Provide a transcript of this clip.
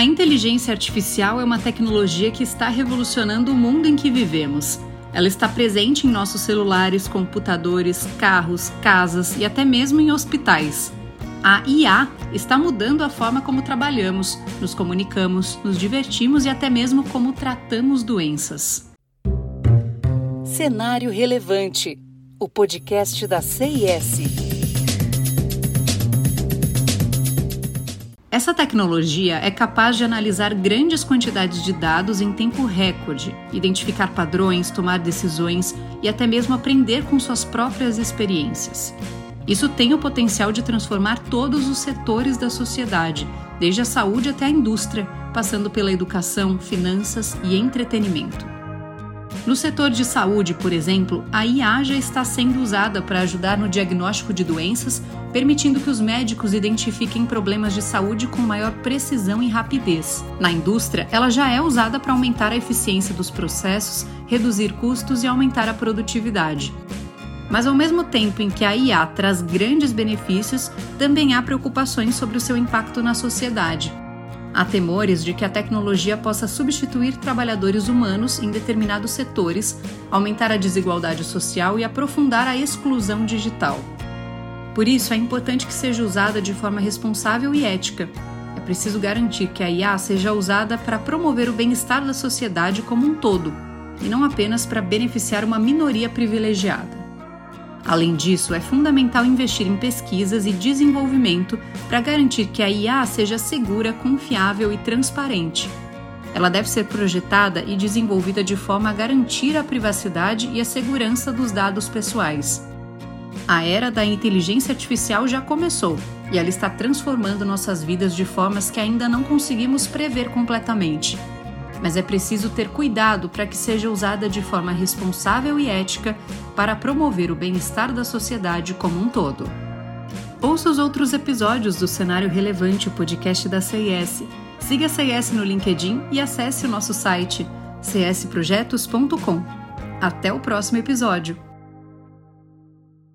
A inteligência artificial é uma tecnologia que está revolucionando o mundo em que vivemos. Ela está presente em nossos celulares, computadores, carros, casas e até mesmo em hospitais. A IA está mudando a forma como trabalhamos, nos comunicamos, nos divertimos e até mesmo como tratamos doenças. Cenário Relevante o podcast da CIS. Essa tecnologia é capaz de analisar grandes quantidades de dados em tempo recorde, identificar padrões, tomar decisões e até mesmo aprender com suas próprias experiências. Isso tem o potencial de transformar todos os setores da sociedade, desde a saúde até a indústria, passando pela educação, finanças e entretenimento. No setor de saúde, por exemplo, a IA já está sendo usada para ajudar no diagnóstico de doenças, permitindo que os médicos identifiquem problemas de saúde com maior precisão e rapidez. Na indústria, ela já é usada para aumentar a eficiência dos processos, reduzir custos e aumentar a produtividade. Mas ao mesmo tempo em que a IA traz grandes benefícios, também há preocupações sobre o seu impacto na sociedade. Há temores de que a tecnologia possa substituir trabalhadores humanos em determinados setores, aumentar a desigualdade social e aprofundar a exclusão digital. Por isso, é importante que seja usada de forma responsável e ética. É preciso garantir que a IA seja usada para promover o bem-estar da sociedade como um todo, e não apenas para beneficiar uma minoria privilegiada. Além disso, é fundamental investir em pesquisas e desenvolvimento para garantir que a IA seja segura, confiável e transparente. Ela deve ser projetada e desenvolvida de forma a garantir a privacidade e a segurança dos dados pessoais. A era da inteligência artificial já começou e ela está transformando nossas vidas de formas que ainda não conseguimos prever completamente mas é preciso ter cuidado para que seja usada de forma responsável e ética para promover o bem-estar da sociedade como um todo. Ouça os outros episódios do Cenário Relevante, o podcast da CIS. Siga a CIS no LinkedIn e acesse o nosso site csprojetos.com. Até o próximo episódio!